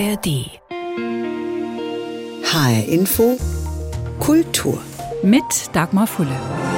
ARD. HR Info Kultur mit Dagmar Fulle.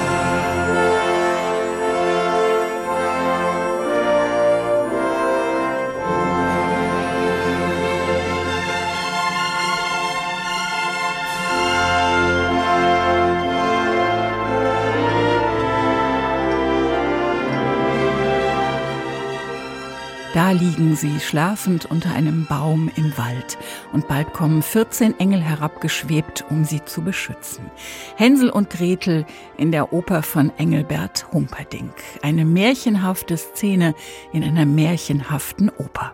Liegen sie schlafend unter einem Baum im Wald. Und bald kommen 14 Engel herabgeschwebt, um sie zu beschützen. Hänsel und Gretel in der Oper von Engelbert Humperdinck. Eine märchenhafte Szene in einer märchenhaften Oper.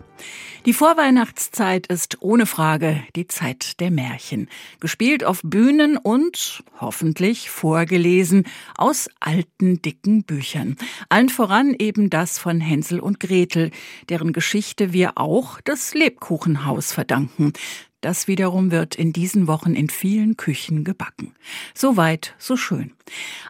Die Vorweihnachtszeit ist ohne Frage die Zeit der Märchen, gespielt auf Bühnen und hoffentlich vorgelesen aus alten dicken Büchern. Allen voran eben das von Hänsel und Gretel, deren Geschichte wir auch das Lebkuchenhaus verdanken. Das wiederum wird in diesen Wochen in vielen Küchen gebacken. So weit, so schön.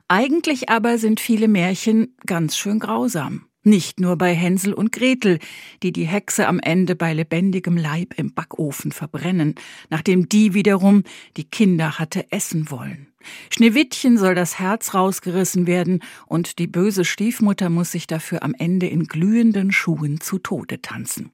Eigentlich aber sind viele Märchen ganz schön grausam. Nicht nur bei Hänsel und Gretel, die die Hexe am Ende bei lebendigem Leib im Backofen verbrennen, nachdem die wiederum die Kinder hatte essen wollen. Schneewittchen soll das Herz rausgerissen werden und die böse Stiefmutter muss sich dafür am Ende in glühenden Schuhen zu Tode tanzen.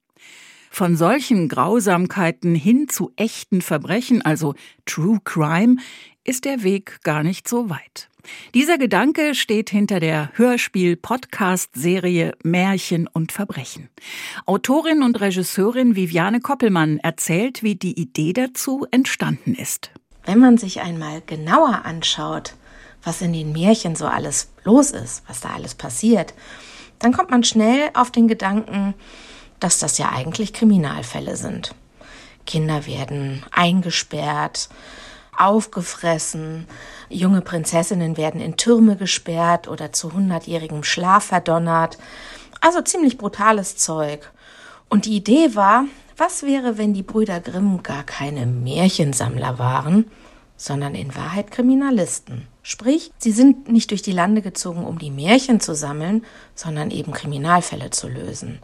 Von solchen Grausamkeiten hin zu echten Verbrechen, also True Crime, ist der Weg gar nicht so weit. Dieser Gedanke steht hinter der Hörspiel-Podcast-Serie Märchen und Verbrechen. Autorin und Regisseurin Viviane Koppelmann erzählt, wie die Idee dazu entstanden ist. Wenn man sich einmal genauer anschaut, was in den Märchen so alles los ist, was da alles passiert, dann kommt man schnell auf den Gedanken, dass das ja eigentlich Kriminalfälle sind. Kinder werden eingesperrt, aufgefressen, junge Prinzessinnen werden in Türme gesperrt oder zu hundertjährigem Schlaf verdonnert. Also ziemlich brutales Zeug. Und die Idee war, was wäre, wenn die Brüder Grimm gar keine Märchensammler waren, sondern in Wahrheit Kriminalisten? Sprich, sie sind nicht durch die Lande gezogen, um die Märchen zu sammeln, sondern eben Kriminalfälle zu lösen.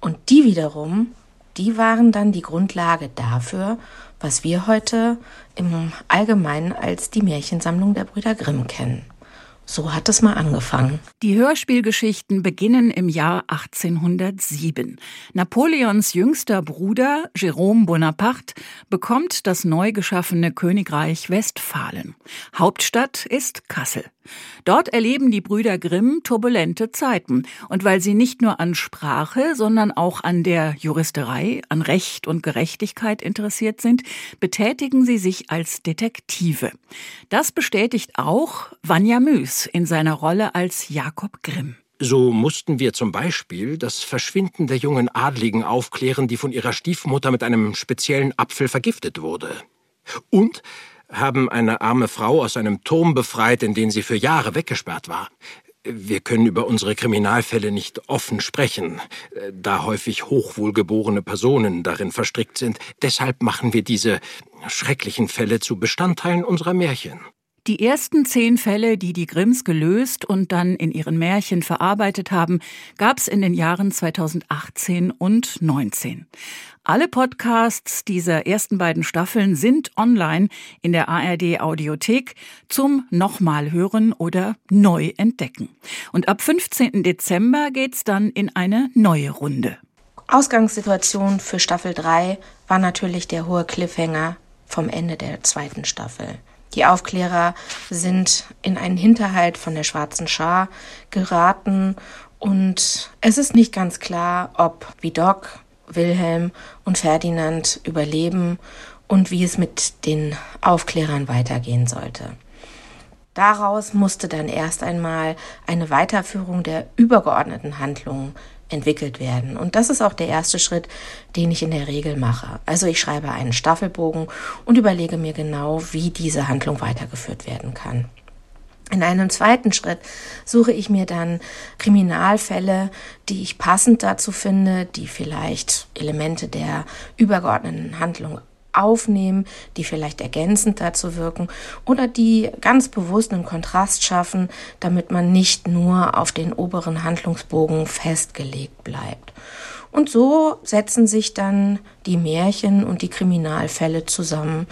Und die wiederum, die waren dann die Grundlage dafür, was wir heute im Allgemeinen als die Märchensammlung der Brüder Grimm kennen. So hat es mal angefangen. Die Hörspielgeschichten beginnen im Jahr 1807. Napoleons jüngster Bruder, Jérôme Bonaparte, bekommt das neu geschaffene Königreich Westfalen. Hauptstadt ist Kassel. Dort erleben die Brüder Grimm turbulente Zeiten. Und weil sie nicht nur an Sprache, sondern auch an der Juristerei, an Recht und Gerechtigkeit interessiert sind, betätigen sie sich als Detektive. Das bestätigt auch Vanja Müs in seiner Rolle als Jakob Grimm. So mussten wir zum Beispiel das Verschwinden der jungen Adligen aufklären, die von ihrer Stiefmutter mit einem speziellen Apfel vergiftet wurde. Und haben eine arme Frau aus einem Turm befreit, in den sie für Jahre weggesperrt war. Wir können über unsere Kriminalfälle nicht offen sprechen, da häufig hochwohlgeborene Personen darin verstrickt sind. Deshalb machen wir diese schrecklichen Fälle zu Bestandteilen unserer Märchen. Die ersten zehn Fälle, die die Grimms gelöst und dann in ihren Märchen verarbeitet haben, gab es in den Jahren 2018 und 19. Alle Podcasts dieser ersten beiden Staffeln sind online in der ARD Audiothek zum nochmal hören oder neu entdecken. Und ab 15. Dezember geht's dann in eine neue Runde. Ausgangssituation für Staffel 3 war natürlich der hohe Cliffhanger vom Ende der zweiten Staffel. Die Aufklärer sind in einen Hinterhalt von der schwarzen Schar geraten und es ist nicht ganz klar, ob Vidocq, Wilhelm und Ferdinand überleben und wie es mit den Aufklärern weitergehen sollte. Daraus musste dann erst einmal eine Weiterführung der übergeordneten Handlungen entwickelt werden. Und das ist auch der erste Schritt, den ich in der Regel mache. Also ich schreibe einen Staffelbogen und überlege mir genau, wie diese Handlung weitergeführt werden kann. In einem zweiten Schritt suche ich mir dann Kriminalfälle, die ich passend dazu finde, die vielleicht Elemente der übergeordneten Handlung aufnehmen, die vielleicht ergänzend dazu wirken oder die ganz bewusst einen Kontrast schaffen, damit man nicht nur auf den oberen Handlungsbogen festgelegt bleibt. Und so setzen sich dann die Märchen und die Kriminalfälle zusammen,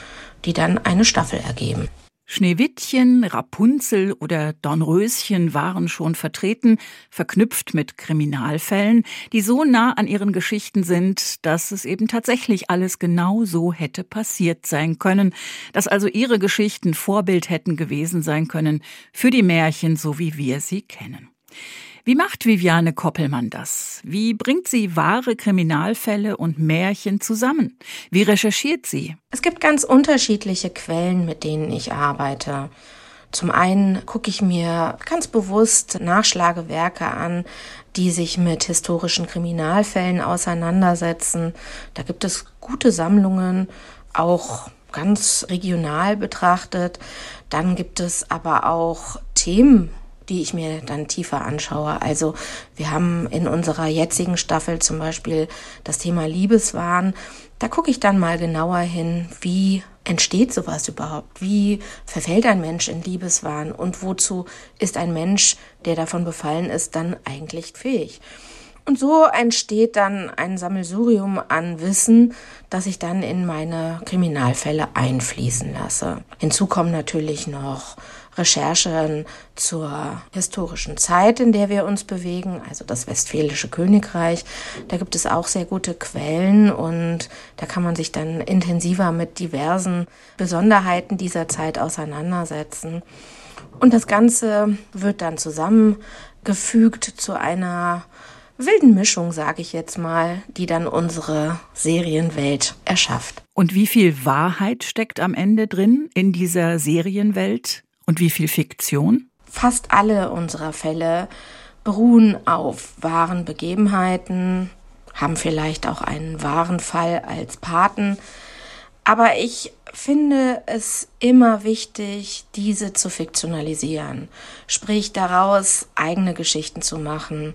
die dann eine Staffel ergeben. Schneewittchen, Rapunzel oder Dornröschen waren schon vertreten, verknüpft mit Kriminalfällen, die so nah an ihren Geschichten sind, dass es eben tatsächlich alles genau so hätte passiert sein können, dass also ihre Geschichten Vorbild hätten gewesen sein können für die Märchen, so wie wir sie kennen. Wie macht Viviane Koppelmann das? Wie bringt sie wahre Kriminalfälle und Märchen zusammen? Wie recherchiert sie? Es gibt ganz unterschiedliche Quellen, mit denen ich arbeite. Zum einen gucke ich mir ganz bewusst Nachschlagewerke an, die sich mit historischen Kriminalfällen auseinandersetzen. Da gibt es gute Sammlungen, auch ganz regional betrachtet. Dann gibt es aber auch Themen, die ich mir dann tiefer anschaue. Also wir haben in unserer jetzigen Staffel zum Beispiel das Thema Liebeswahn. Da gucke ich dann mal genauer hin, wie entsteht sowas überhaupt? Wie verfällt ein Mensch in Liebeswahn? Und wozu ist ein Mensch, der davon befallen ist, dann eigentlich fähig? Und so entsteht dann ein Sammelsurium an Wissen, das ich dann in meine Kriminalfälle einfließen lasse. Hinzu kommen natürlich noch Recherchen zur historischen Zeit, in der wir uns bewegen, also das Westfälische Königreich. Da gibt es auch sehr gute Quellen und da kann man sich dann intensiver mit diversen Besonderheiten dieser Zeit auseinandersetzen. Und das Ganze wird dann zusammengefügt zu einer wilden Mischung, sage ich jetzt mal, die dann unsere Serienwelt erschafft. Und wie viel Wahrheit steckt am Ende drin in dieser Serienwelt? Und wie viel Fiktion? Fast alle unserer Fälle beruhen auf wahren Begebenheiten, haben vielleicht auch einen wahren Fall als Paten. Aber ich finde es immer wichtig, diese zu fiktionalisieren, sprich daraus eigene Geschichten zu machen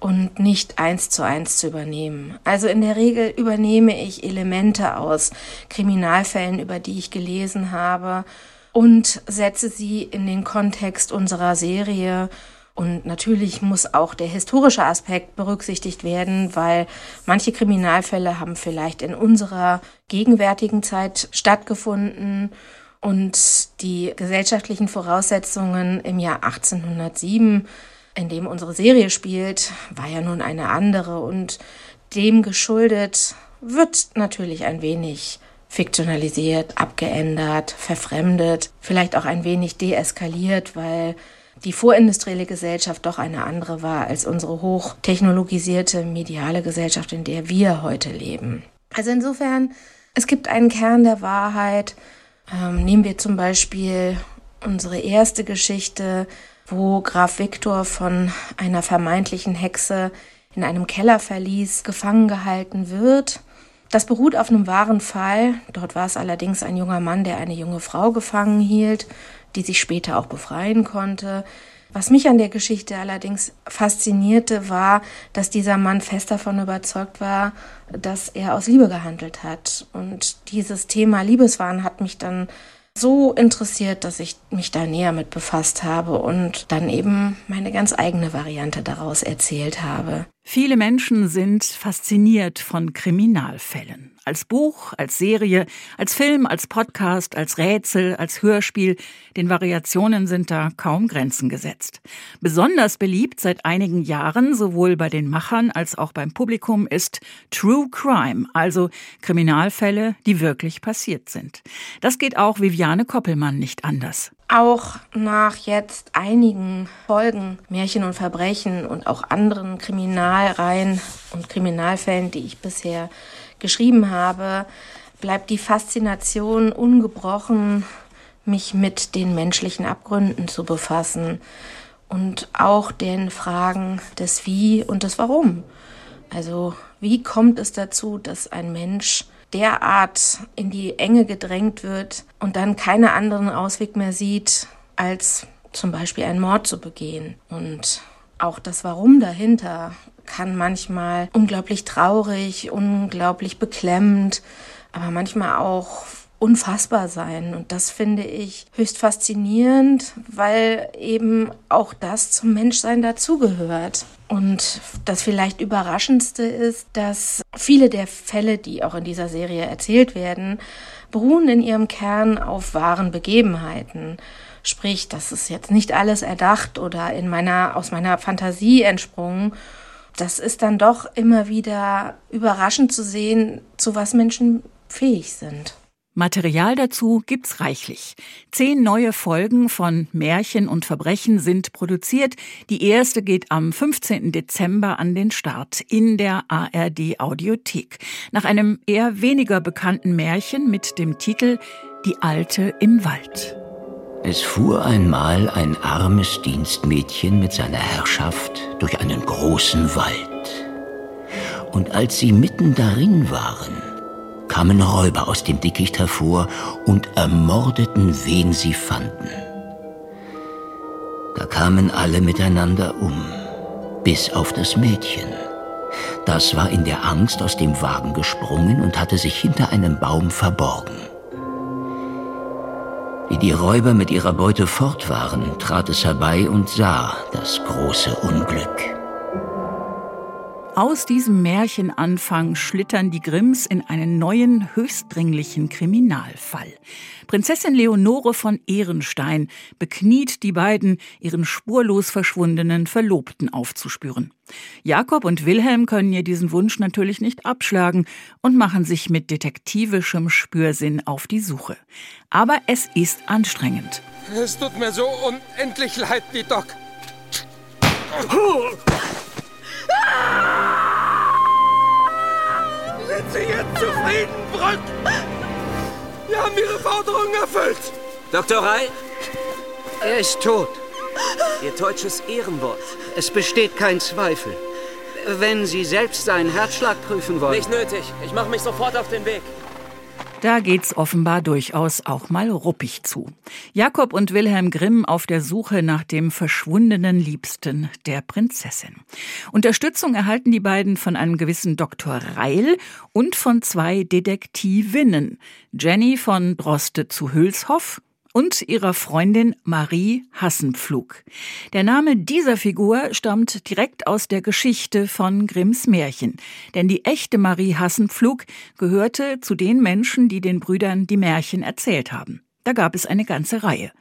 und nicht eins zu eins zu übernehmen. Also in der Regel übernehme ich Elemente aus Kriminalfällen, über die ich gelesen habe und setze sie in den Kontext unserer Serie. Und natürlich muss auch der historische Aspekt berücksichtigt werden, weil manche Kriminalfälle haben vielleicht in unserer gegenwärtigen Zeit stattgefunden und die gesellschaftlichen Voraussetzungen im Jahr 1807, in dem unsere Serie spielt, war ja nun eine andere und dem geschuldet wird natürlich ein wenig fiktionalisiert, abgeändert, verfremdet, vielleicht auch ein wenig deeskaliert, weil die vorindustrielle Gesellschaft doch eine andere war als unsere hochtechnologisierte mediale Gesellschaft, in der wir heute leben. Also insofern, es gibt einen Kern der Wahrheit. Ähm, nehmen wir zum Beispiel unsere erste Geschichte, wo Graf Viktor von einer vermeintlichen Hexe in einem Kellerverlies gefangen gehalten wird das beruht auf einem wahren Fall. Dort war es allerdings ein junger Mann, der eine junge Frau gefangen hielt, die sich später auch befreien konnte. Was mich an der Geschichte allerdings faszinierte, war, dass dieser Mann fest davon überzeugt war, dass er aus Liebe gehandelt hat. Und dieses Thema Liebeswahn hat mich dann so interessiert, dass ich mich da näher mit befasst habe und dann eben meine ganz eigene Variante daraus erzählt habe. Viele Menschen sind fasziniert von Kriminalfällen. Als Buch, als Serie, als Film, als Podcast, als Rätsel, als Hörspiel. Den Variationen sind da kaum Grenzen gesetzt. Besonders beliebt seit einigen Jahren, sowohl bei den Machern als auch beim Publikum, ist True Crime, also Kriminalfälle, die wirklich passiert sind. Das geht auch Viviane Koppelmann nicht anders. Auch nach jetzt einigen Folgen Märchen und Verbrechen und auch anderen Kriminalreihen und Kriminalfällen, die ich bisher geschrieben habe, bleibt die Faszination ungebrochen, mich mit den menschlichen Abgründen zu befassen und auch den Fragen des Wie und des Warum. Also wie kommt es dazu, dass ein Mensch derart in die Enge gedrängt wird und dann keinen anderen Ausweg mehr sieht, als zum Beispiel einen Mord zu begehen. Und auch das Warum dahinter kann manchmal unglaublich traurig, unglaublich beklemmend, aber manchmal auch unfassbar sein. Und das finde ich höchst faszinierend, weil eben auch das zum Menschsein dazugehört. Und das vielleicht Überraschendste ist, dass viele der Fälle, die auch in dieser Serie erzählt werden, beruhen in ihrem Kern auf wahren Begebenheiten. Sprich, das ist jetzt nicht alles erdacht oder in meiner, aus meiner Fantasie entsprungen. Das ist dann doch immer wieder überraschend zu sehen, zu was Menschen fähig sind. Material dazu gibt's reichlich. Zehn neue Folgen von Märchen und Verbrechen sind produziert. Die erste geht am 15. Dezember an den Start in der ARD Audiothek. Nach einem eher weniger bekannten Märchen mit dem Titel Die Alte im Wald. Es fuhr einmal ein armes Dienstmädchen mit seiner Herrschaft durch einen großen Wald. Und als sie mitten darin waren, kamen Räuber aus dem Dickicht hervor und ermordeten, wen sie fanden. Da kamen alle miteinander um, bis auf das Mädchen. Das war in der Angst aus dem Wagen gesprungen und hatte sich hinter einem Baum verborgen. Wie die Räuber mit ihrer Beute fort waren, trat es herbei und sah das große Unglück. Aus diesem Märchenanfang schlittern die Grimms in einen neuen, höchstdringlichen Kriminalfall. Prinzessin Leonore von Ehrenstein bekniet die beiden, ihren spurlos verschwundenen Verlobten aufzuspüren. Jakob und Wilhelm können ihr diesen Wunsch natürlich nicht abschlagen und machen sich mit detektivischem Spürsinn auf die Suche. Aber es ist anstrengend. Es tut mir so unendlich leid, die Doc. Sie jetzt zufrieden, Brück? Wir haben Ihre Forderung erfüllt. Dr. Rai, er ist tot. Ihr deutsches Ehrenwort. Es besteht kein Zweifel. Wenn Sie selbst seinen Herzschlag prüfen wollen. Nicht nötig. Ich mache mich sofort auf den Weg. Da geht's offenbar durchaus auch mal ruppig zu. Jakob und Wilhelm Grimm auf der Suche nach dem verschwundenen Liebsten der Prinzessin. Unterstützung erhalten die beiden von einem gewissen Dr. Reil und von zwei Detektivinnen. Jenny von Droste zu Hülshoff und ihrer Freundin Marie Hassenpflug. Der Name dieser Figur stammt direkt aus der Geschichte von Grimms Märchen, denn die echte Marie Hassenpflug gehörte zu den Menschen, die den Brüdern die Märchen erzählt haben. Da gab es eine ganze Reihe.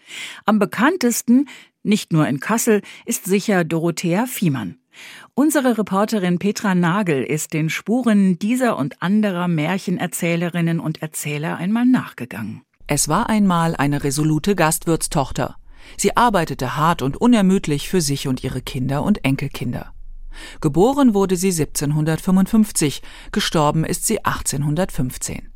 Am bekanntesten, nicht nur in Kassel, ist sicher Dorothea Fiemann. Unsere Reporterin Petra Nagel ist den Spuren dieser und anderer Märchenerzählerinnen und Erzähler einmal nachgegangen. Es war einmal eine resolute Gastwirtstochter. Sie arbeitete hart und unermüdlich für sich und ihre Kinder und Enkelkinder. Geboren wurde sie 1755, gestorben ist sie 1815.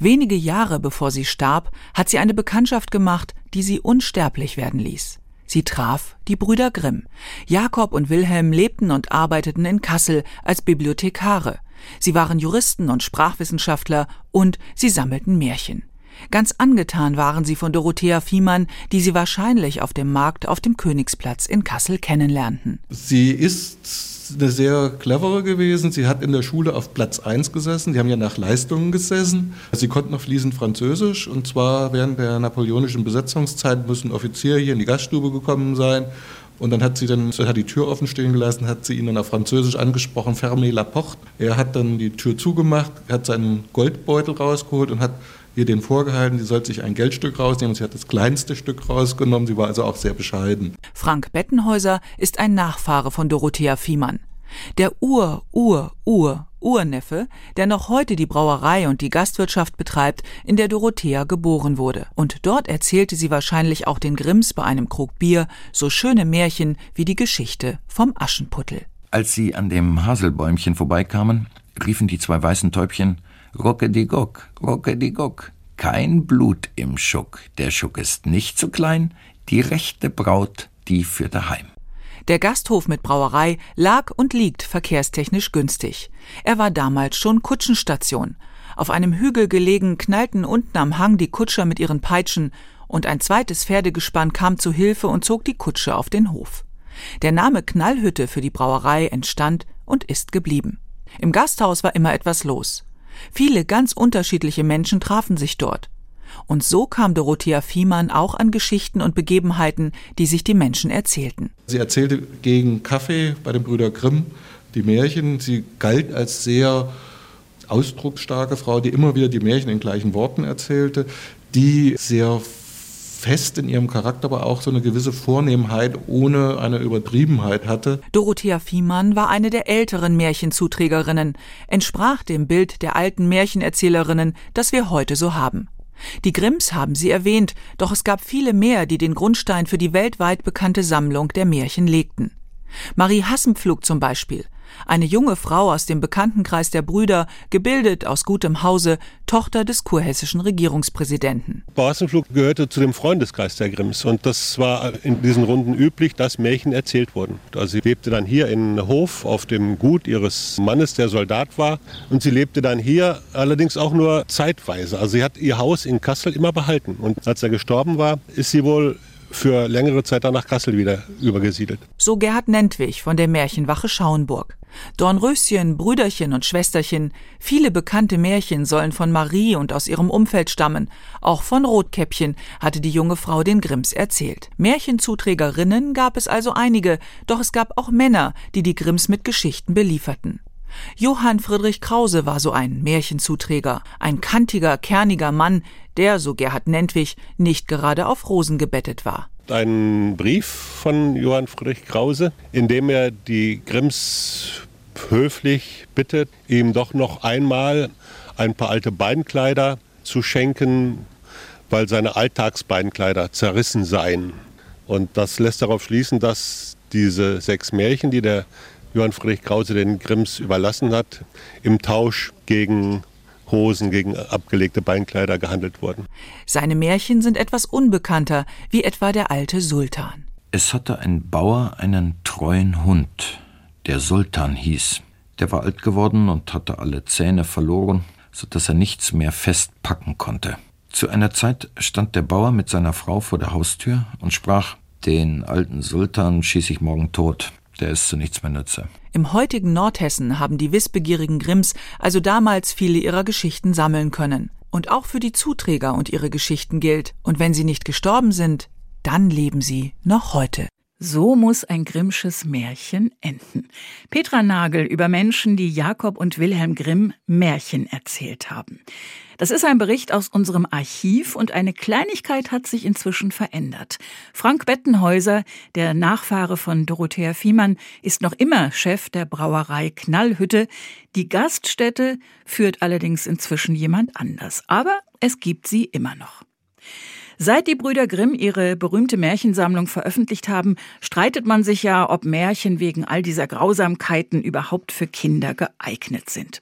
Wenige Jahre bevor sie starb, hat sie eine Bekanntschaft gemacht, die sie unsterblich werden ließ. Sie traf die Brüder Grimm. Jakob und Wilhelm lebten und arbeiteten in Kassel als Bibliothekare. Sie waren Juristen und Sprachwissenschaftler und sie sammelten Märchen. Ganz angetan waren sie von Dorothea Fiemann, die sie wahrscheinlich auf dem Markt auf dem Königsplatz in Kassel kennenlernten. Sie ist eine sehr clevere gewesen. Sie hat in der Schule auf Platz 1 gesessen. Sie haben ja nach Leistungen gesessen. Sie konnten noch fließend Französisch. Und zwar während der napoleonischen Besetzungszeit müssen Offiziere hier in die Gaststube gekommen sein. Und dann hat sie dann hat die Tür offen stehen gelassen, hat sie ihn dann auf Französisch angesprochen, fermez la porte. Er hat dann die Tür zugemacht, hat seinen Goldbeutel rausgeholt und hat ihr den vorgehalten, sie sollte sich ein Geldstück rausnehmen. Sie hat das kleinste Stück rausgenommen. Sie war also auch sehr bescheiden. Frank Bettenhäuser ist ein Nachfahre von Dorothea Fiemann. Der Ur, Ur, Ur, Urneffe, der noch heute die Brauerei und die Gastwirtschaft betreibt, in der Dorothea geboren wurde. Und dort erzählte sie wahrscheinlich auch den Grimms bei einem Krug Bier so schöne Märchen wie die Geschichte vom Aschenputtel. Als sie an dem Haselbäumchen vorbeikamen, riefen die zwei weißen Täubchen Rockedigock, Rockedigock. Kein Blut im Schuck. Der Schuck ist nicht zu klein. Die rechte Braut, die für daheim. Der Gasthof mit Brauerei lag und liegt verkehrstechnisch günstig. Er war damals schon Kutschenstation. Auf einem Hügel gelegen knallten unten am Hang die Kutscher mit ihren Peitschen und ein zweites Pferdegespann kam zu Hilfe und zog die Kutsche auf den Hof. Der Name Knallhütte für die Brauerei entstand und ist geblieben. Im Gasthaus war immer etwas los. Viele ganz unterschiedliche Menschen trafen sich dort. Und so kam Dorothea Fiemann auch an Geschichten und Begebenheiten, die sich die Menschen erzählten. Sie erzählte gegen Kaffee bei den Brüder Grimm die Märchen. Sie galt als sehr ausdrucksstarke Frau, die immer wieder die Märchen in gleichen Worten erzählte, die sehr fest in ihrem Charakter, aber auch so eine gewisse Vornehmheit ohne eine Übertriebenheit hatte. Dorothea Fiemann war eine der älteren Märchenzuträgerinnen, entsprach dem Bild der alten Märchenerzählerinnen, das wir heute so haben. Die Grimms haben sie erwähnt, doch es gab viele mehr, die den Grundstein für die weltweit bekannte Sammlung der Märchen legten. Marie Hassenpflug zum Beispiel, eine junge Frau aus dem Bekanntenkreis der Brüder, gebildet aus gutem Hause, Tochter des kurhessischen Regierungspräsidenten. Borsenflug gehörte zu dem Freundeskreis der Grimms und das war in diesen Runden üblich, dass Märchen erzählt wurden. Also sie lebte dann hier in Hof auf dem Gut ihres Mannes, der Soldat war und sie lebte dann hier allerdings auch nur zeitweise. Also sie hat ihr Haus in Kassel immer behalten und als er gestorben war, ist sie wohl für längere Zeit dann nach Kassel wieder übergesiedelt. So Gerhard Nentwich von der Märchenwache Schauenburg. Dornröschen, Brüderchen und Schwesterchen, viele bekannte Märchen sollen von Marie und aus ihrem Umfeld stammen. Auch von Rotkäppchen hatte die junge Frau den Grimms erzählt. Märchenzuträgerinnen gab es also einige, doch es gab auch Männer, die die Grimms mit Geschichten belieferten. Johann Friedrich Krause war so ein Märchenzuträger, ein kantiger, kerniger Mann, der, so Gerhard Nentwich, nicht gerade auf Rosen gebettet war. Ein Brief von Johann Friedrich Krause, in dem er die Grimms höflich bittet, ihm doch noch einmal ein paar alte Beinkleider zu schenken, weil seine Alltagsbeinkleider zerrissen seien. Und das lässt darauf schließen, dass diese sechs Märchen, die der Johann Friedrich Krause den Grimms überlassen hat, im Tausch gegen Hosen, gegen abgelegte Beinkleider gehandelt wurden. Seine Märchen sind etwas unbekannter, wie etwa der alte Sultan. Es hatte ein Bauer einen treuen Hund, der Sultan hieß. Der war alt geworden und hatte alle Zähne verloren, so dass er nichts mehr festpacken konnte. Zu einer Zeit stand der Bauer mit seiner Frau vor der Haustür und sprach, den alten Sultan schieß ich morgen tot der ist zu nichts mehr nütze. Im heutigen Nordhessen haben die wissbegierigen Grimms also damals viele ihrer Geschichten sammeln können. Und auch für die Zuträger und ihre Geschichten gilt, und wenn sie nicht gestorben sind, dann leben sie noch heute. So muss ein Grimmsches Märchen enden. Petra Nagel über Menschen, die Jakob und Wilhelm Grimm Märchen erzählt haben. Das ist ein Bericht aus unserem Archiv und eine Kleinigkeit hat sich inzwischen verändert. Frank Bettenhäuser, der Nachfahre von Dorothea Fiemann, ist noch immer Chef der Brauerei Knallhütte. Die Gaststätte führt allerdings inzwischen jemand anders. Aber es gibt sie immer noch. Seit die Brüder Grimm ihre berühmte Märchensammlung veröffentlicht haben, streitet man sich ja, ob Märchen wegen all dieser Grausamkeiten überhaupt für Kinder geeignet sind.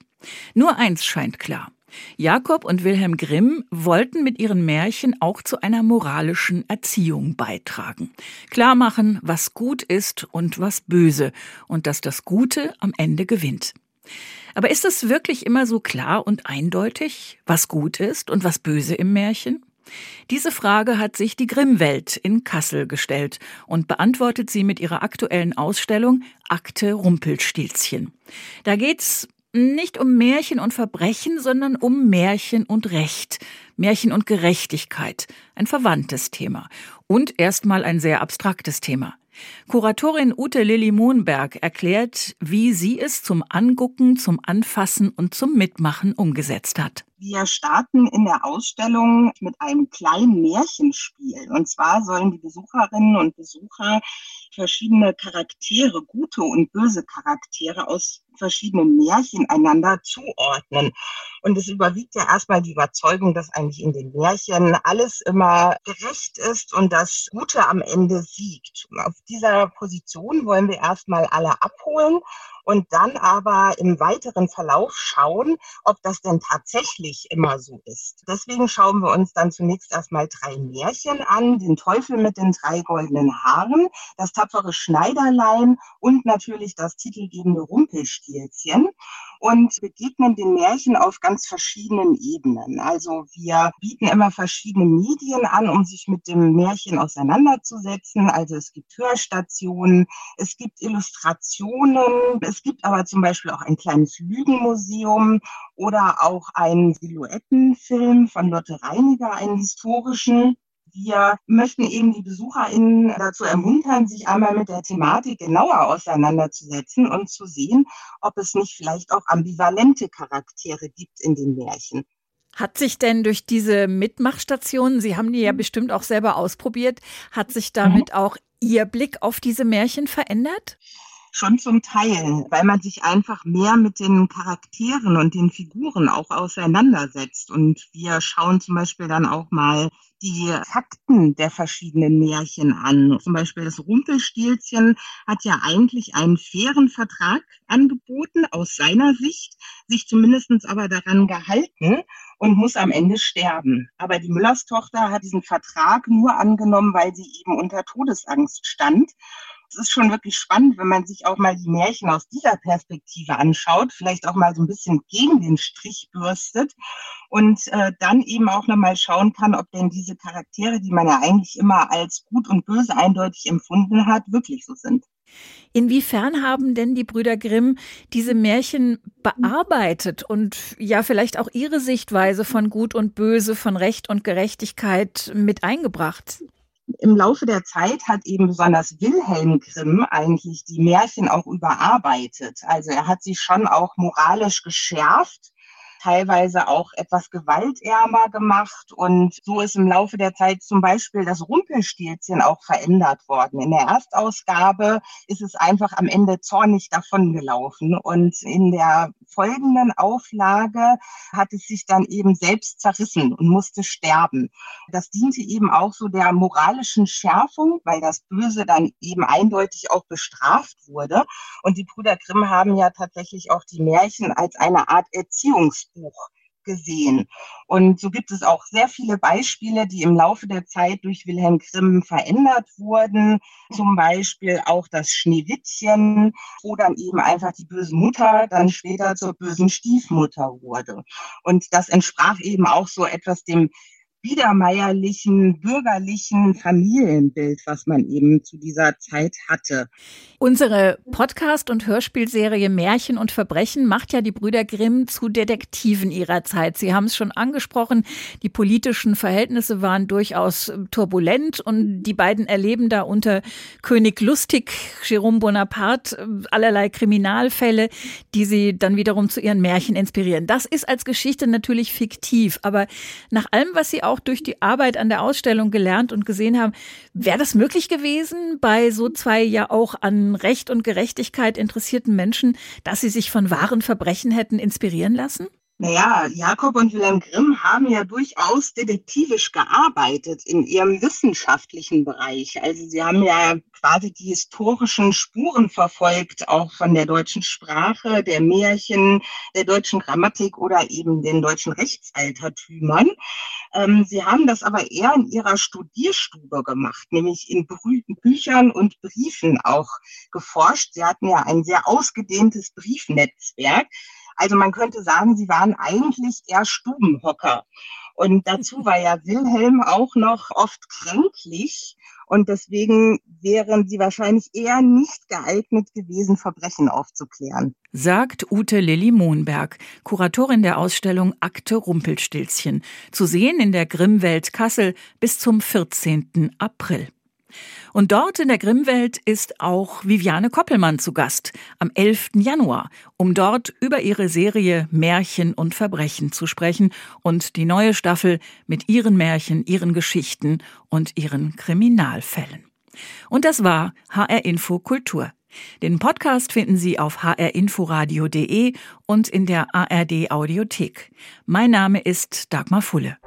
Nur eins scheint klar. Jakob und Wilhelm Grimm wollten mit ihren Märchen auch zu einer moralischen Erziehung beitragen. Klarmachen, was gut ist und was böse und dass das Gute am Ende gewinnt. Aber ist es wirklich immer so klar und eindeutig, was gut ist und was böse im Märchen? Diese Frage hat sich die Grimmwelt in Kassel gestellt und beantwortet sie mit ihrer aktuellen Ausstellung Akte Rumpelstilzchen. Da geht's nicht um Märchen und Verbrechen, sondern um Märchen und Recht, Märchen und Gerechtigkeit, ein verwandtes Thema und erstmal ein sehr abstraktes Thema. Kuratorin Ute Lilly Mohnberg erklärt, wie sie es zum Angucken, zum Anfassen und zum Mitmachen umgesetzt hat. Wir starten in der Ausstellung mit einem kleinen Märchenspiel. Und zwar sollen die Besucherinnen und Besucher verschiedene Charaktere, gute und böse Charaktere aus verschiedenen Märchen einander zuordnen. Und es überwiegt ja erstmal die Überzeugung, dass eigentlich in den Märchen alles immer gerecht ist und das Gute am Ende siegt. Auf dieser Position wollen wir erstmal alle abholen und dann aber im weiteren Verlauf schauen, ob das denn tatsächlich immer so ist. Deswegen schauen wir uns dann zunächst erstmal drei Märchen an. Den Teufel mit den drei goldenen Haaren, das tapfere Schneiderlein und natürlich das titelgebende Rumpelstilzchen. und begegnen den Märchen auf ganz verschiedenen Ebenen. Also wir bieten immer verschiedene Medien an, um sich mit dem Märchen auseinanderzusetzen. Also es gibt Hörstationen, es gibt Illustrationen, es gibt aber zum Beispiel auch ein kleines Lügenmuseum oder auch einen Silhouettenfilm von Lotte Reiniger, einen historischen. Wir möchten eben die BesucherInnen dazu ermuntern, sich einmal mit der Thematik genauer auseinanderzusetzen und zu sehen, ob es nicht vielleicht auch ambivalente Charaktere gibt in den Märchen. Hat sich denn durch diese Mitmachstationen, Sie haben die ja bestimmt auch selber ausprobiert, hat sich damit mhm. auch Ihr Blick auf diese Märchen verändert? Schon zum Teil, weil man sich einfach mehr mit den Charakteren und den Figuren auch auseinandersetzt. Und wir schauen zum Beispiel dann auch mal die Fakten der verschiedenen Märchen an. Zum Beispiel das Rumpelstilzchen hat ja eigentlich einen fairen Vertrag angeboten aus seiner Sicht, sich zumindest aber daran gehalten und muss am Ende sterben. Aber die Müllerstochter hat diesen Vertrag nur angenommen, weil sie eben unter Todesangst stand ist schon wirklich spannend, wenn man sich auch mal die Märchen aus dieser Perspektive anschaut, vielleicht auch mal so ein bisschen gegen den Strich bürstet und äh, dann eben auch nochmal schauen kann, ob denn diese Charaktere, die man ja eigentlich immer als gut und böse eindeutig empfunden hat, wirklich so sind. Inwiefern haben denn die Brüder Grimm diese Märchen bearbeitet und ja vielleicht auch ihre Sichtweise von Gut und Böse, von Recht und Gerechtigkeit mit eingebracht? Im Laufe der Zeit hat eben besonders Wilhelm Grimm eigentlich die Märchen auch überarbeitet. Also er hat sie schon auch moralisch geschärft teilweise auch etwas gewaltärmer gemacht. Und so ist im Laufe der Zeit zum Beispiel das Rumpelstilzchen auch verändert worden. In der Erstausgabe ist es einfach am Ende zornig davongelaufen. Und in der folgenden Auflage hat es sich dann eben selbst zerrissen und musste sterben. Das diente eben auch so der moralischen Schärfung, weil das Böse dann eben eindeutig auch bestraft wurde. Und die Brüder Grimm haben ja tatsächlich auch die Märchen als eine Art Erziehungs Buch gesehen. Und so gibt es auch sehr viele Beispiele, die im Laufe der Zeit durch Wilhelm Grimm verändert wurden. Zum Beispiel auch das Schneewittchen, wo dann eben einfach die böse Mutter dann später zur bösen Stiefmutter wurde. Und das entsprach eben auch so etwas dem biedermeierlichen, bürgerlichen Familienbild, was man eben zu dieser Zeit hatte. Unsere Podcast- und Hörspielserie Märchen und Verbrechen macht ja die Brüder Grimm zu Detektiven ihrer Zeit. Sie haben es schon angesprochen, die politischen Verhältnisse waren durchaus turbulent und die beiden erleben da unter König Lustig, Jérôme Bonaparte, allerlei Kriminalfälle, die sie dann wiederum zu ihren Märchen inspirieren. Das ist als Geschichte natürlich fiktiv, aber nach allem, was Sie auch auch durch die Arbeit an der Ausstellung gelernt und gesehen haben. Wäre das möglich gewesen bei so zwei ja auch an Recht und Gerechtigkeit interessierten Menschen, dass sie sich von wahren Verbrechen hätten inspirieren lassen? Naja, Jakob und Wilhelm Grimm haben ja durchaus detektivisch gearbeitet in ihrem wissenschaftlichen Bereich. Also sie haben ja quasi die historischen Spuren verfolgt, auch von der deutschen Sprache, der Märchen, der deutschen Grammatik oder eben den deutschen Rechtsaltertümern. Ähm, sie haben das aber eher in ihrer Studierstube gemacht, nämlich in Büchern und Briefen auch geforscht. Sie hatten ja ein sehr ausgedehntes Briefnetzwerk. Also man könnte sagen, sie waren eigentlich eher Stubenhocker. Und dazu war ja Wilhelm auch noch oft kränklich und deswegen wären sie wahrscheinlich eher nicht geeignet gewesen, Verbrechen aufzuklären. Sagt Ute Lilly Mohnberg, Kuratorin der Ausstellung Akte Rumpelstilzchen, zu sehen in der Grimmwelt Kassel bis zum 14. April. Und dort in der Grimmwelt ist auch Viviane Koppelmann zu Gast am 11. Januar, um dort über ihre Serie Märchen und Verbrechen zu sprechen und die neue Staffel mit ihren Märchen, ihren Geschichten und ihren Kriminalfällen. Und das war HR Info Kultur. Den Podcast finden Sie auf hrinforadio.de und in der ARD Audiothek. Mein Name ist Dagmar Fulle.